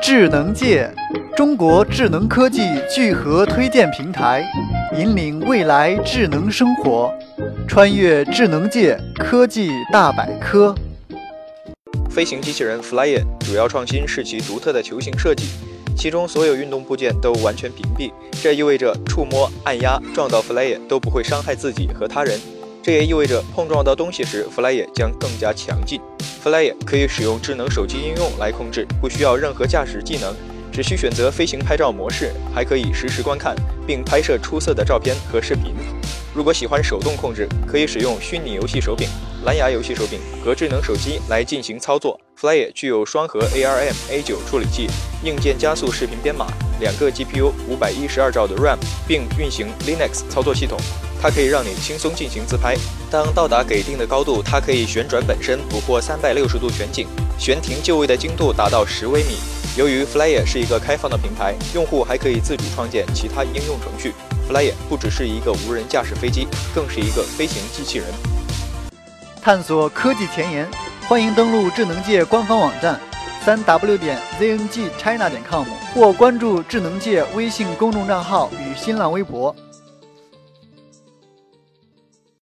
智能界，中国智能科技聚合推荐平台，引领未来智能生活，穿越智能界科技大百科。飞行机器人 Flyer 主要创新是其独特的球形设计，其中所有运动部件都完全屏蔽，这意味着触摸、按压、撞到 Flyer 都不会伤害自己和他人。这也意味着碰撞到东西时，Flyer 将更加强劲。可以使用智能手机应用来控制，不需要任何驾驶技能，只需选择飞行拍照模式，还可以实时观看并拍摄出色的照片和视频。如果喜欢手动控制，可以使用虚拟游戏手柄、蓝牙游戏手柄和智能手机来进行操作。Flyer 具有双核 ARM A9 处理器，硬件加速视频编码，两个 GPU，五百一十二兆的 RAM，并运行 Linux 操作系统。它可以让你轻松进行自拍。当到达给定的高度，它可以旋转本身，捕获三百六十度全景，悬停就位的精度达到十微米。由于 Flyer 是一个开放的平台，用户还可以自主创建其他应用程序。Flyer 不只是一个无人驾驶飞机，更是一个飞行机器人。探索科技前沿，欢迎登录智能界官方网站三 w 点 zngchina 点 com 或关注智能界微信公众账号与新浪微博。